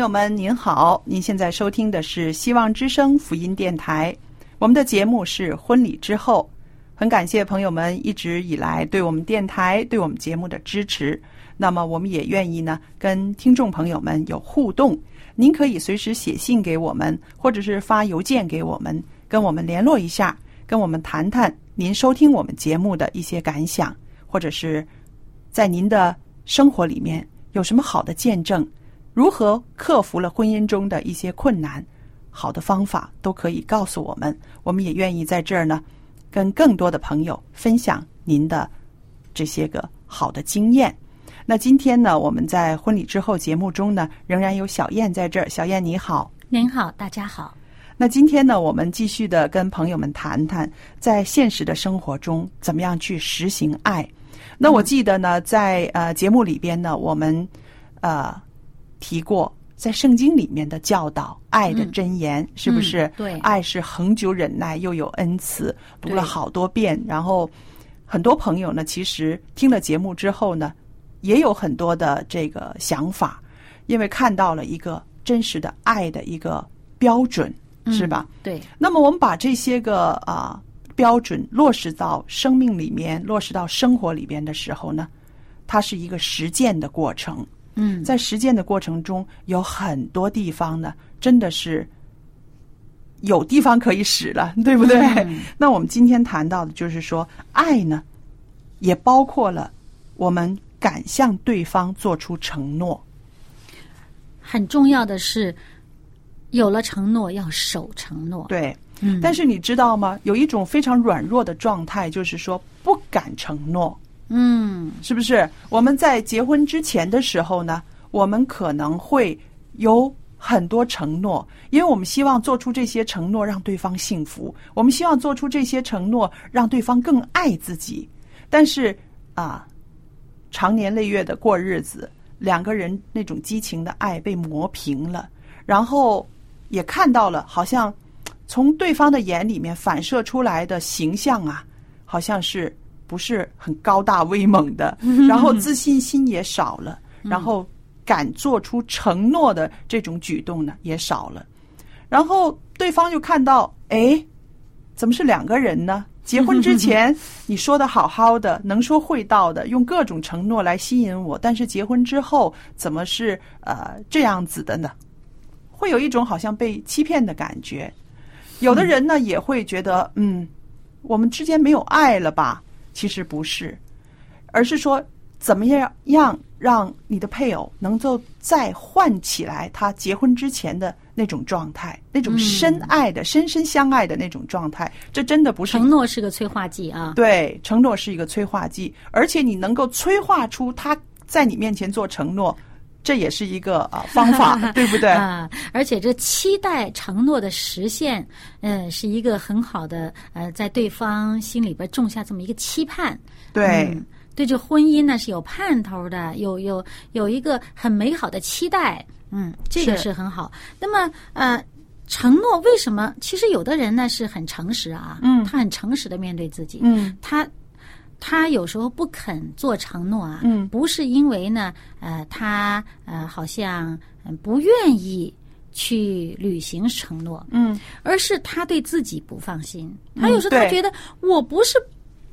朋友们，您好！您现在收听的是希望之声福音电台，我们的节目是婚礼之后。很感谢朋友们一直以来对我们电台、对我们节目的支持。那么，我们也愿意呢跟听众朋友们有互动。您可以随时写信给我们，或者是发邮件给我们，跟我们联络一下，跟我们谈谈您收听我们节目的一些感想，或者是在您的生活里面有什么好的见证。如何克服了婚姻中的一些困难，好的方法都可以告诉我们。我们也愿意在这儿呢，跟更多的朋友分享您的这些个好的经验。那今天呢，我们在婚礼之后节目中呢，仍然有小燕在这儿。小燕你好。您好，大家好。那今天呢，我们继续的跟朋友们谈谈，在现实的生活中怎么样去实行爱。那我记得呢，在呃节目里边呢，我们呃提过，在圣经里面的教导，爱的箴言、是不是？嗯对爱是恒久忍耐，又有恩慈。读了好多遍，然后很多朋友呢，其实听了节目之后呢，也有很多的这个想法，因为看到了一个真实的爱的一个标准，是吧？对，那么我们把这些个啊、标准落实到生命里面，落实到生活里边的时候呢，它是一个实践的过程。嗯，在实践的过程中，有很多地方呢，真的是有地方可以使了，对不对？嗯那我们今天谈到的就是说，爱呢，也包括了我们敢向对方做出承诺。很重要的是，有了承诺要守承诺。，对，嗯，但是你知道吗？有一种非常软弱的状态，就是说不敢承诺。嗯，是不是？我们在结婚之前的时候呢，我们可能会有很多承诺，因为我们希望做出这些承诺让对方幸福，我们希望做出这些承诺让对方更爱自己。但是啊，长年累月的过日子，两个人那种激情的爱被磨平了，然后也看到了，好像从对方的眼里面反射出来的形象啊，好像是不是很高大威猛的，然后自信心也少了，然后敢做出承诺的这种举动呢也少了，然后对方就看到，哎，怎么是两个人呢？结婚之前 你说的好好的，能说会道的，用各种承诺来吸引我，但是结婚之后怎么是呃这样子的呢？会有一种好像被欺骗的感觉。有的人呢也会觉得，嗯，我们之间没有爱了吧？其实不是，而是说怎么样让让你的配偶能够再唤起来他结婚之前的那种状态，那种深爱的、深深相爱的那种状态。这真的不是承诺是个催化剂啊。对，承诺是一个催化剂，而且你能够催化出他在你面前做承诺，这也是一个啊方法，对不对？啊，而且这期待承诺的实现，嗯，是一个很好的呃，在对方心里边种下这么一个期盼。对。嗯对这婚姻呢是有盼头的，有有有一个很美好的期待，嗯，这个是是很好。那么呃，承诺为什么？其实有的人呢是很诚实啊，嗯他很诚实的面对自己，嗯他他有时候不肯做承诺啊，嗯。不是因为呢，呃，他呃好像嗯不愿意去履行承诺，嗯。而是他对自己不放心。他嗯有时候他觉得我不是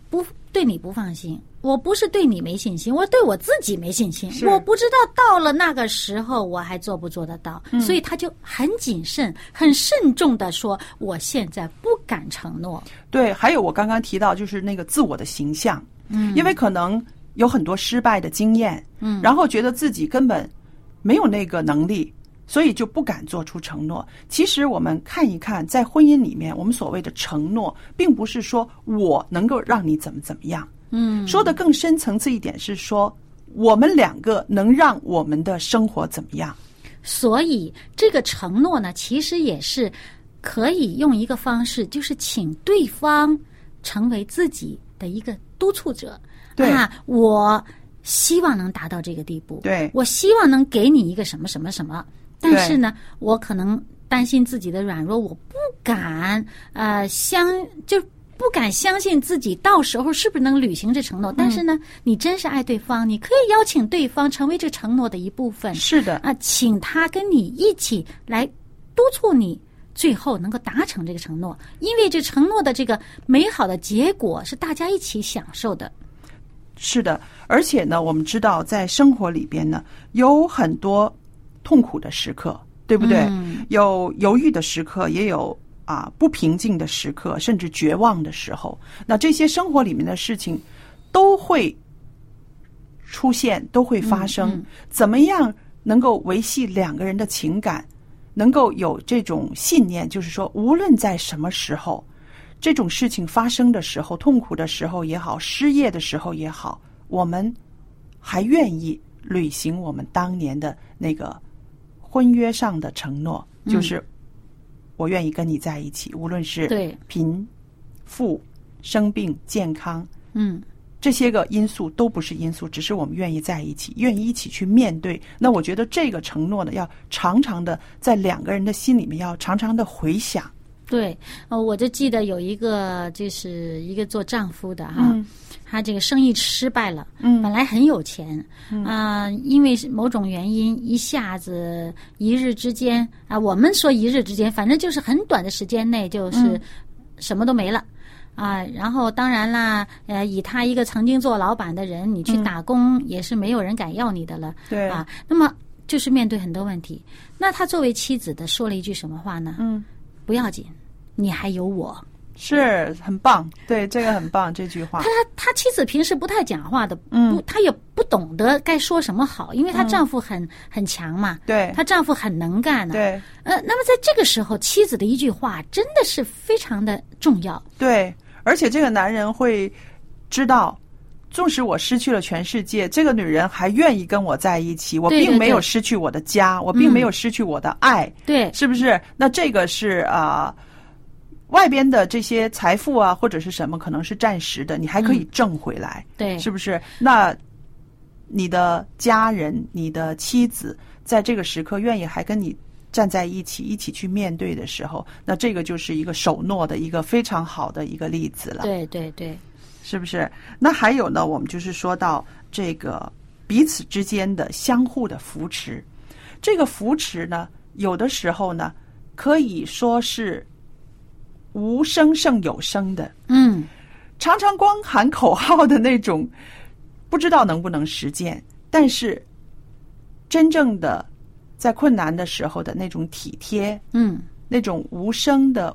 不对你不放心，我不是对你没信心，我对我自己没信心。我不知道到了那个时候我还做不做得到，嗯。所以他就很谨慎、很慎重的说：“我现在不敢承诺。对，还有我刚刚提到就是那个自我的形象，嗯。因为可能有很多失败的经验，嗯。然后觉得自己根本没有那个能力，所以就不敢做出承诺。其实我们看一看，在婚姻里面，我们所谓的承诺，并不是说我能够让你怎么怎么样，嗯，说的更深层次一点是说，我们两个能让我们的生活怎么样。所以这个承诺呢，其实也是可以用一个方式，就是请对方成为自己的一个督促者。对啊，我希望能达到这个地步。对我希望能给你一个什么什么什么，但是呢，我可能担心自己的软弱，我不敢呃相就。不敢相信自己到时候是不是能履行这承诺，但是呢，你真是爱对方，你可以邀请对方成为这承诺的一部分。是的，啊，请他跟你一起来督促你，最后能够达成这个承诺，因为这承诺的这个美好的结果是大家一起享受的。是的，而且呢，我们知道在生活里边呢，有很多痛苦的时刻，对不对？嗯有犹豫的时刻，也有啊不平静的时刻，甚至绝望的时候。那这些生活里面的事情都会出现，都会发生。嗯嗯怎么样能够维系两个人的情感，能够有这种信念，就是说，无论在什么时候，这种事情发生的时候，痛苦的时候也好，失业的时候也好，我们还愿意履行我们当年的那个婚约上的承诺，嗯就是我愿意跟你在一起，无论是对贫富、生病、健康。嗯，这些个因素都不是因素，只是我们愿意在一起，愿意一起去面对。那我觉得这个承诺呢，要常常的在两个人的心里面，要常常的回想。对，呃，我就记得有一个，就是一个做丈夫的哈，嗯。他这个生意失败了，嗯。本来很有钱，啊、因为某种原因，一下子一日之间啊、我们说一日之间，反正就是很短的时间内，就是嗯什么都没了。啊，然后当然啦，呃，以他一个曾经做老板的人，你去打工也是没有人敢要你的了，对啊。那么就是面对很多问题，那他作为妻子的说了一句什么话呢？嗯，不要紧，你还有我。是很棒，对这个很棒这句话他。他妻子平时不太讲话的，嗯不，她也不懂得该说什么好，因为她丈夫很、很强嘛，对她丈夫很能干呢、对呃，那么在这个时候，妻子的一句话真的是非常的重要。对，而且这个男人会知道。纵使我失去了全世界，这个女人还愿意跟我在一起，我并没有失去我的家，我并没有嗯失去我的爱，对，是不是？那这个是啊、外边的这些财富啊，或者是什么，可能是暂时的，你还可以挣回来，对，是不是？那你的家人、你的妻子，在这个时刻愿意还跟你站在一起，一起去面对的时候，那这个就是一个守诺的一个非常好的一个例子了。对对对，是不是？那还有呢，我们就是说到这个彼此之间的相互的扶持，这个扶持呢，有的时候呢，可以说是无声胜有声的，嗯，常常光喊口号的那种，不知道能不能实践，但是真正的在困难的时候的那种体贴，嗯，那种无声的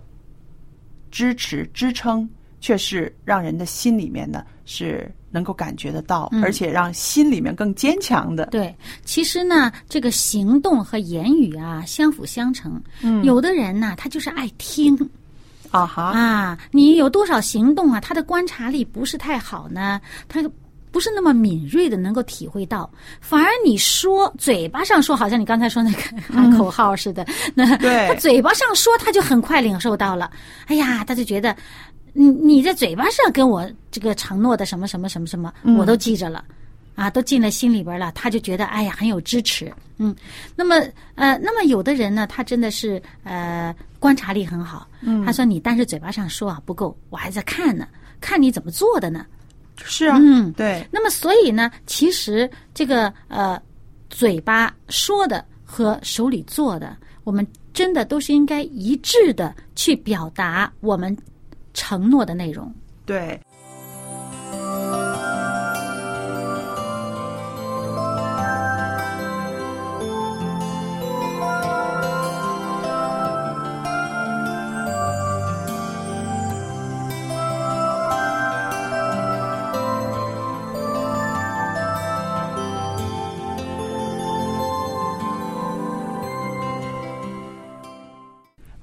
支持支撑，却是让人的心里面呢是能够感觉得到，嗯而且让心里面更坚强的。对。其实呢，这个行动和言语啊相辅相成。嗯有的人呢，他就是爱听，啊哈，啊，你有多少行动啊？他的观察力不是太好呢，他不是那么敏锐的能够体会到，反而你说嘴巴上说，好像你刚才说那个喊口号似的，那对他嘴巴上说，他就很快领受到了。哎呀，他就觉得。你你在嘴巴上跟我这个承诺的什么什么什么什么，我都记着了。啊，都进了心里边了，他就觉得哎呀很有支持，嗯，那么呃，那么有的人呢，他真的是呃观察力很好，嗯，他说你但是嘴巴上说啊不够，我还在看呢，看你怎么做的呢？是啊，嗯，对，那么所以呢，其实这个呃嘴巴说的和手里做的，我们真的都是应该一致的去表达我们承诺的内容，对。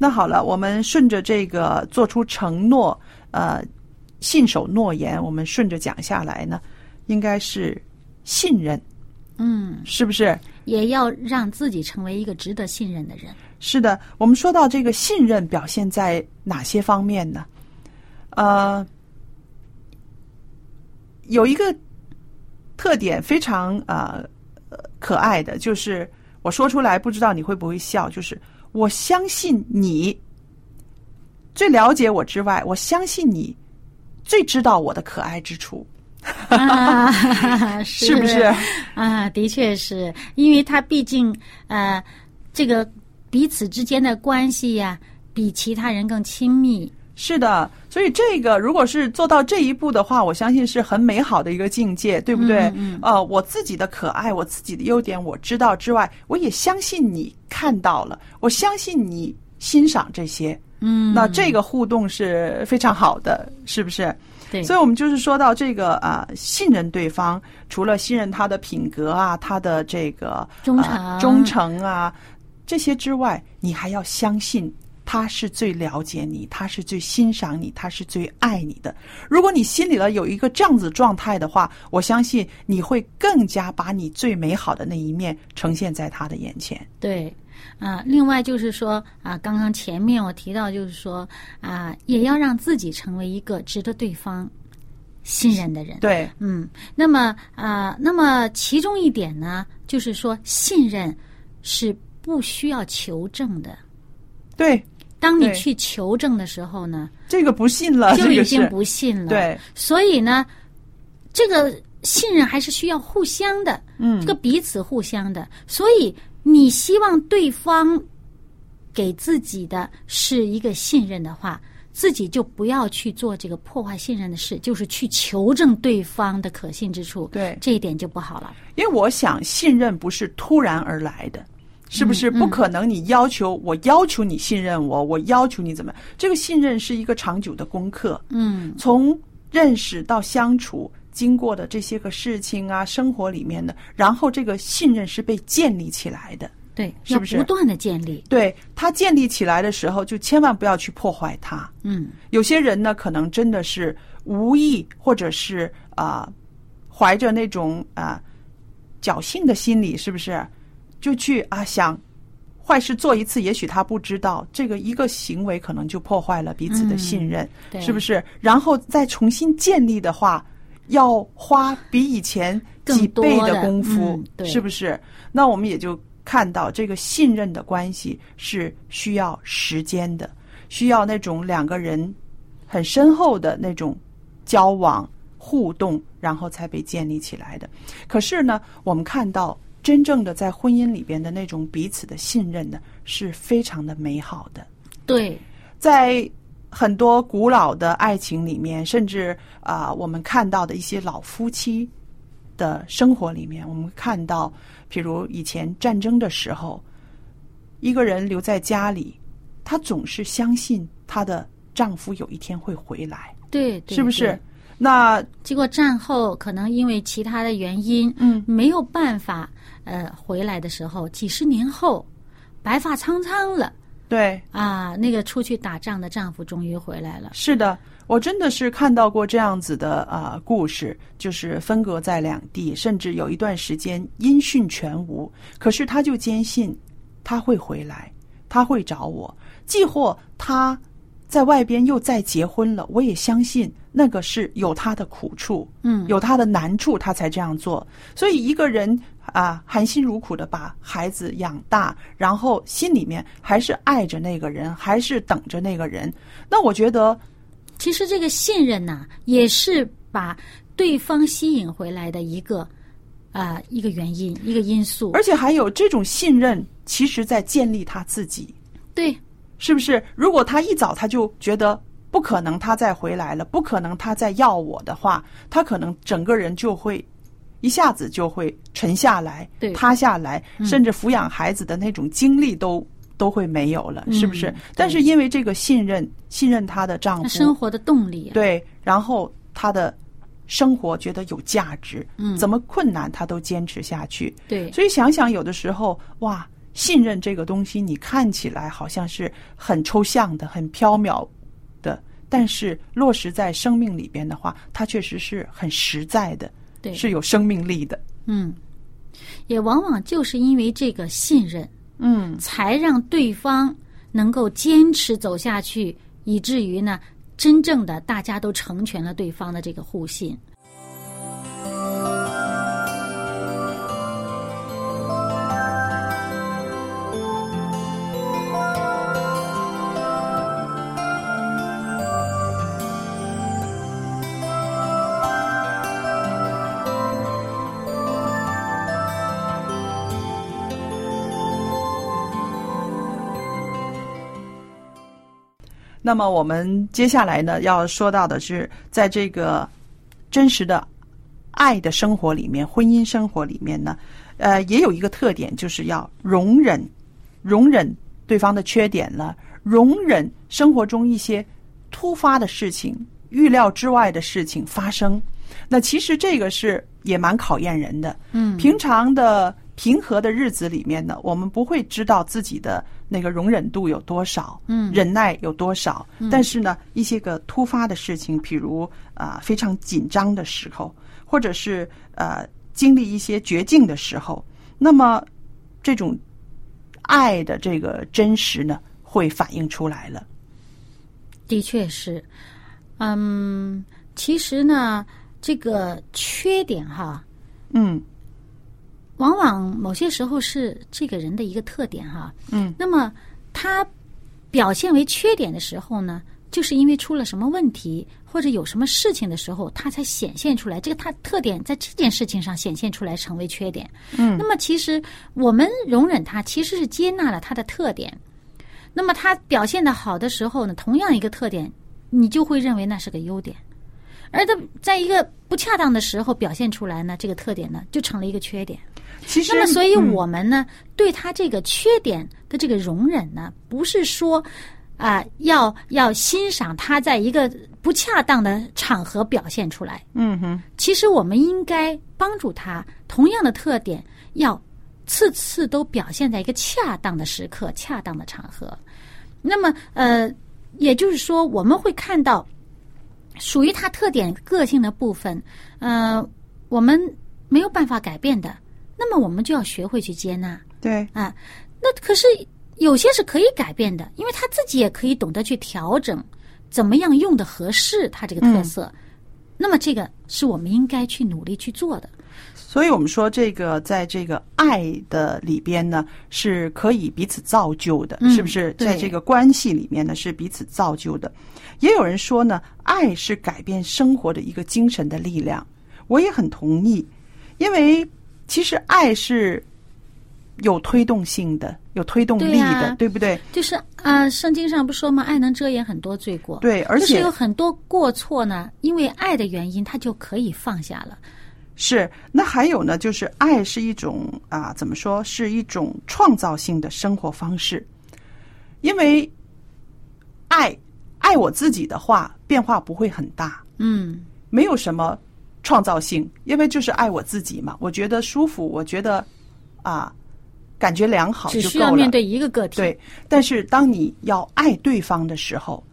那好了，我们顺着这个做出承诺，呃，信守诺言，我们顺着讲下来呢，应该是信任，嗯，是不是？也要让自己成为一个值得信任的人。是的，我们说到这个信任表现在哪些方面呢？呃，有一个特点非常啊可爱的，就是我说出来不知道你会不会笑，就是。我相信你。最了解我之外，我相信你最知道我的可爱之处，是不是？啊，的确是。因为他毕竟呃，这个彼此之间的关系呀，比其他人更亲密。是的，所以这个如果是做到这一步的话，我相信是很美好的一个境界，对不对？呃，我自己的可爱，我自己的优点我知道之外，我也相信你看到了，我相信你欣赏这些。嗯，那这个互动是非常好的，是不是？对。所以我们就是说到这个啊，信任对方，除了信任他的品格啊，他的这个忠诚、忠诚啊这些之外，你还要相信。他是最了解你，他是最欣赏你，他是最爱你的。如果你心里了有一个这样子状态的话，我相信你会更加把你最美好的那一面呈现在他的眼前。对，啊，另外就是说啊，刚刚前面我提到就是说啊，也要让自己成为一个值得对方信任的人。对，嗯，那么啊，那么其中一点呢，就是说信任是不需要求证的。对。当你去求证的时候呢，这个不信了，就已经不信了。对，所以呢，这个信任还是需要互相的，嗯，这个彼此互相的。所以你希望对方给自己的是一个信任的话，自己就不要去做这个破坏信任的事，就是去求证对方的可信之处。对，这一点就不好了。因为我想，信任不是突然而来的。是不是不可能？你要求我，要求你信任我，我要求你怎么？这个信任是一个长久的功课。嗯，从认识到相处，经过的这些个事情啊，生活里面的，然后这个信任是被建立起来的。对，是不是不断的建立？对，它建立起来的时候，就千万不要去破坏它。嗯，有些人呢，可能真的是无意，或者是啊，怀着那种啊侥幸的心理，是不是？就去啊想坏事做一次，也许他不知道这个一个行为可能就破坏了彼此的信任，是不是？然后再重新建立的话，要花比以前几倍的功夫，是不是？那我们也就看到这个信任的关系是需要时间的，需要那种两个人很深厚的那种交往互动，然后才被建立起来的。可是呢，我们看到。真正的在婚姻里边的那种彼此的信任呢，是非常的美好的。对，在很多古老的爱情里面，甚至啊，我们看到的一些老夫妻的生活里面，我们看到，比如以前战争的时候，一个人留在家里，她总是相信她的丈夫有一天会回来。对，是不是？那结果战后可能因为其他的原因，嗯，没有办法。呃，回来的时候，几十年后，白发苍苍了。对啊，那个出去打仗的丈夫终于回来了。是的，我真的是看到过这样子的啊故事，就是分隔在两地，甚至有一段时间音讯全无。可是他就坚信他会回来，他会找我，既或他在外边又再结婚了，我也相信那个是有他的苦处，嗯有他的难处，他才这样做。所以一个人啊，含辛茹苦的把孩子养大，然后心里面还是爱着那个人，还是等着那个人。那我觉得，其实这个信任呐、也是把对方吸引回来的一个啊、一个原因，一个因素。而且还有这种信任，其实在建立他自己。对，是不是？如果他一早他就觉得不可能他再回来了，不可能他再要我的话，他可能整个人就会一下子就会沉下来对、塌下来，甚至抚养孩子的那种精力都都会没有了，是不是嗯？但是因为这个信任，信任她的丈夫，生活的动力、啊。对，然后她的生活觉得有价值，嗯怎么困难她都坚持下去。对所以想想，有的时候哇，信任这个东西，你看起来好像是很抽象的、很缥缈的，但是落实在生命里边的话，它确实是很实在的，对是有生命力的。嗯，也往往就是因为这个信任，嗯，才让对方能够坚持走下去，以至于呢，真正的大家都成全了对方的这个互信。那么我们接下来呢，要说到的是，在这个真实的爱的生活里面，婚姻生活里面呢，呃，也有一个特点，就是要容忍，容忍对方的缺点了，容忍生活中一些突发的事情、预料之外的事情发生。那其实这个是也蛮考验人的。嗯平常的平和的日子里面呢，我们不会知道自己的那个容忍度有多少，嗯忍耐有多少。但是呢，一些个突发的事情，譬如啊、非常紧张的时候，或者是呃经历一些绝境的时候，那么这种爱的这个真实呢，会反映出来了。的确是，嗯，其实呢，这个缺点哈，嗯往往某些时候是这个人的一个特点哈。嗯那么他表现为缺点的时候呢，就是因为出了什么问题或者有什么事情的时候，他才显现出来。这个他特点在这件事情上显现出来，成为缺点。嗯那么其实我们容忍他，其实是接纳了他的特点。那么他表现的好的时候呢，同样一个特点，你就会认为那是个优点。而他在一个不恰当的时候表现出来呢，这个特点呢就成了一个缺点。其实，那么，所以嗯我们呢，对他这个缺点的这个容忍呢，不是说啊、要要欣赏他在一个不恰当的场合表现出来。嗯哼，其实我们应该帮助他，同样的特点要次次都表现在一个恰当的时刻、恰当的场合。那么，呃，也就是说，我们会看到属于他特点个性的部分，呃，我们没有办法改变的，那么我们就要学会去接纳对，啊。那可是有些是可以改变的，因为他自己也可以懂得去调整，怎么样用的合适他这个特色。那么这个是我们应该去努力去做的。所以我们说，这个在这个爱的里边呢，是可以彼此造就的，嗯是不是？在这个关系里面呢，是彼此造就的。也有人说呢，爱是改变生活的一个精神的力量，我也很同意，因为其实爱是有推动性的，有推动力的，对不对？就是啊、圣经上不说吗？爱能遮掩很多罪过。对，而且有很多过错呢，因为爱的原因，他就可以放下了。是，那还有呢，就是爱是一种啊，怎么说，是一种创造性的生活方式。因为爱爱我自己的话，变化不会很大，嗯，没有什么创造性，因为就是爱我自己嘛。我觉得舒服，我觉得啊，感觉良好只就够了。需要面对一个个体。对，但是当你要爱对方的时候，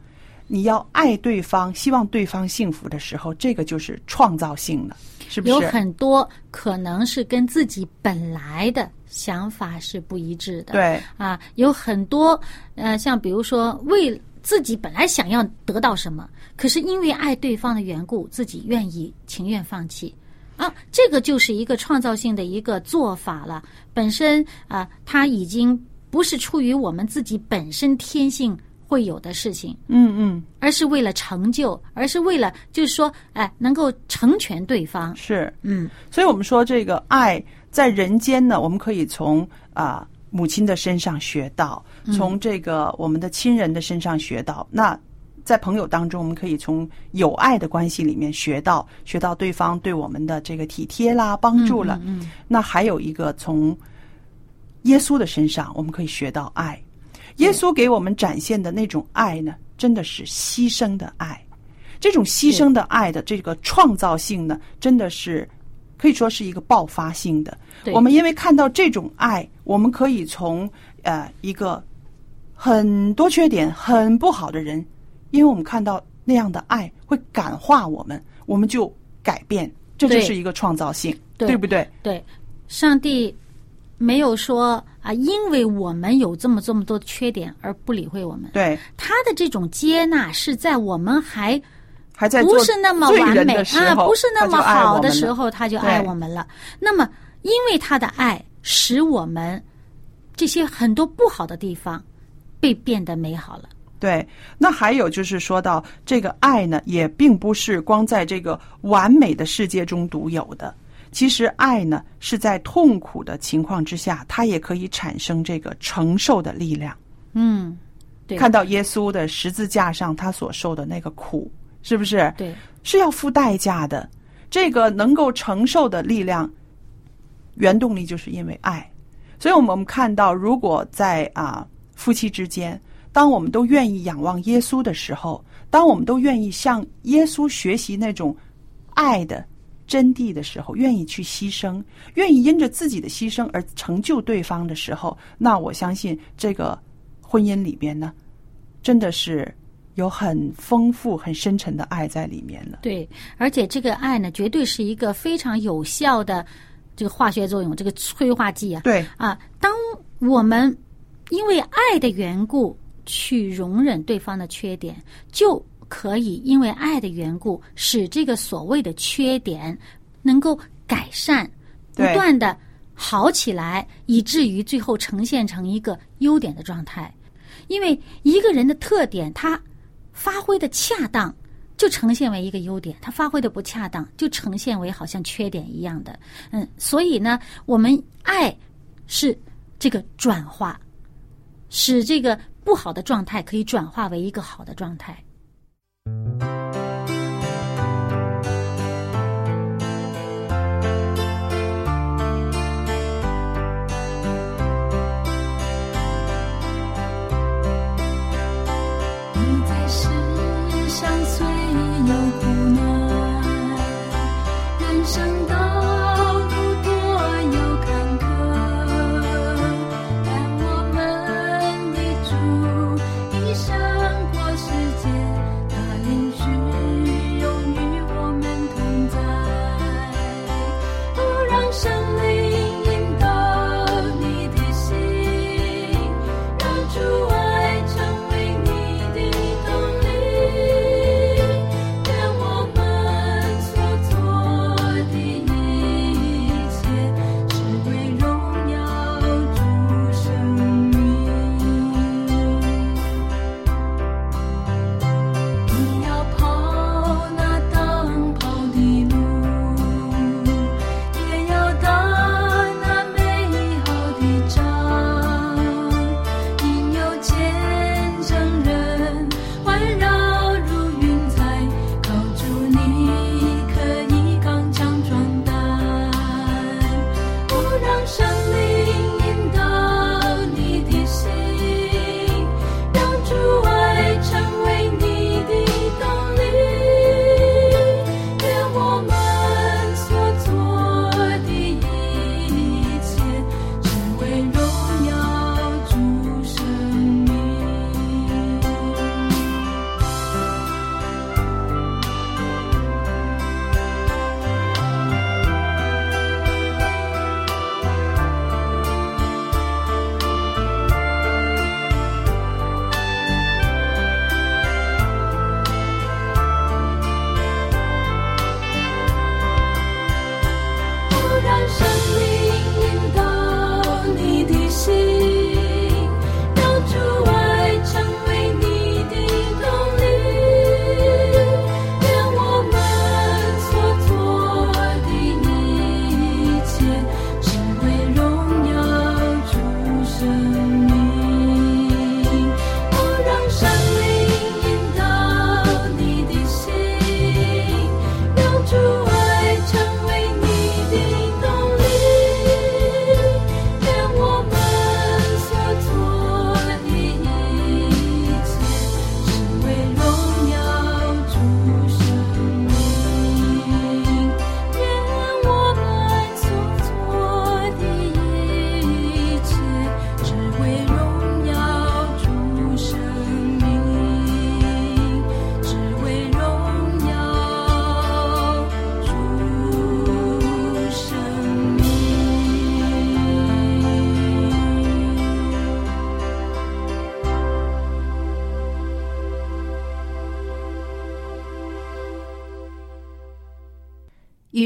你要爱对方，希望对方幸福的时候，这个就是创造性了，是不是有？很多可能是跟自己本来的想法是不一致的。对，啊，有很多呃，像比如说为自己本来想要得到什么，可是因为爱对方的缘故，自己愿意情愿放弃。啊，这个就是一个创造性的一个做法了。本身啊，它已经不是出于我们自己本身天性会有的事情，嗯嗯，而是为了成就，而是为了就是说，哎，能够成全对方。是，嗯，所以我们说这个爱在人间呢，我们可以从啊、母亲的身上学到，从这个我们的亲人的身上学到。那在朋友当中，我们可以从友爱的关系里面学到，学到对方对我们的这个体贴啦、帮助了。嗯那还有一个从耶稣的身上，我们可以学到爱。耶稣给我们展现的那种爱呢，真的是牺牲的爱。这种牺牲的爱的这个创造性呢，真的是可以说是一个爆发性的。我们因为看到这种爱，我们可以从呃一个很多缺点、很不好的人，因为我们看到那样的爱会感化我们，我们就改变，这就是一个创造性，对不对？对，上帝没有说啊，因为我们有这么这么多的缺点而不理会我们。对，他的这种接纳是在我们还还在不是那么完美啊，不是那么好的时候，他就爱我们了。那么，因为他的爱，使我们这些很多不好的地方被变得美好了。对，那还有就是说到这个爱呢，也并不是光在这个完美的世界中独有的。其实爱呢，是在痛苦的情况之下，它也可以产生这个承受的力量。嗯，对，看到耶稣的十字架上他所受的那个苦，是不是？对，是要付代价的。这个能够承受的力量，原动力就是因为爱。所以，我们看到，如果在啊夫妻之间，当我们都愿意仰望耶稣的时候，当我们都愿意向耶稣学习那种爱的真谛的时候，愿意去牺牲，愿意因着自己的牺牲而成就对方的时候，那我相信这个婚姻里边呢，真的是有很丰富、很深沉的爱在里面了。对，而且这个爱呢，绝对是一个非常有效的这个化学作用，这个催化剂啊。对，啊，当我们因为爱的缘故去容忍对方的缺点，就可以因为爱的缘故，使这个所谓的缺点能够改善，不断的好起来，以至于最后呈现成一个优点的状态。因为一个人的特点，他发挥的恰当，就呈现为一个优点；它发挥的不恰当，就呈现为好像缺点一样的。嗯，所以呢，我们爱是这个转化，使这个不好的状态可以转化为一个好的状态。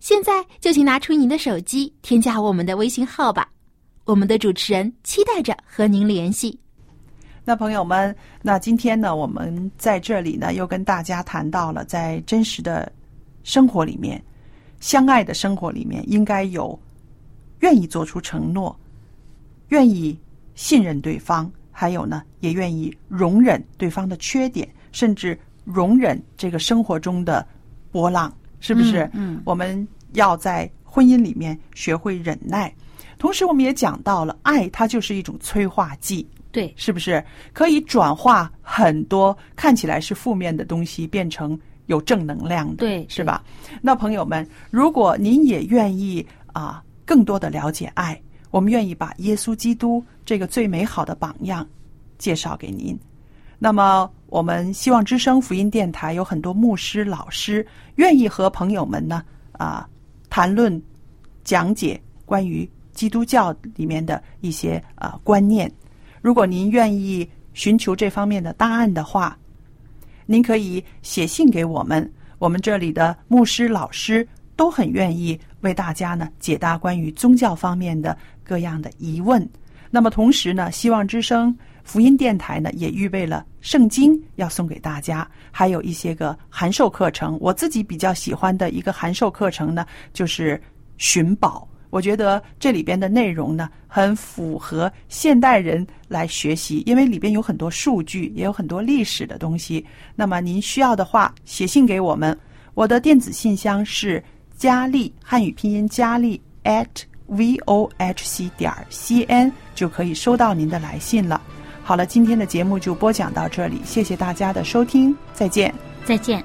现在就请拿出您的手机，添加我们的微信号吧。我们的主持人期待着和您联系。那朋友们，那今天呢，我们在这里呢，又跟大家谈到了，在真实的生活里面，相爱的生活里面，应该有愿意做出承诺，愿意信任对方，还有呢，也愿意容忍对方的缺点，甚至容忍这个生活中的波浪，是不是？嗯，我们要在婚姻里面学会忍耐。同时，我们也讲到了，爱它就是一种催化剂。对，是不是可以转化很多看起来是负面的东西，变成有正能量的？对是吧？那朋友们，如果您也愿意啊，更多的了解爱，我们愿意把耶稣基督这个最美好的榜样介绍给您。那么，我们希望之声福音电台有很多牧师、老师愿意和朋友们呢啊谈论、讲解关于基督教里面的一些啊观念。如果您愿意寻求这方面的答案的话，您可以写信给我们，我们这里的牧师、老师都很愿意为大家呢解答关于宗教方面的各样的疑问。那么同时呢，希望之声福音电台呢也预备了圣经要送给大家，还有一些个函授课程。我自己比较喜欢的一个函授课程呢，就是寻宝。我觉得这里边的内容呢，很符合现代人来学习，因为里边有很多数据，也有很多历史的东西。那么您需要的话，写信给我们，我的电子信箱是佳丽汉语拼音佳丽 at v o h c 点 c n，就可以收到您的来信了。好了，今天的节目就播讲到这里，谢谢大家的收听，再见。再见。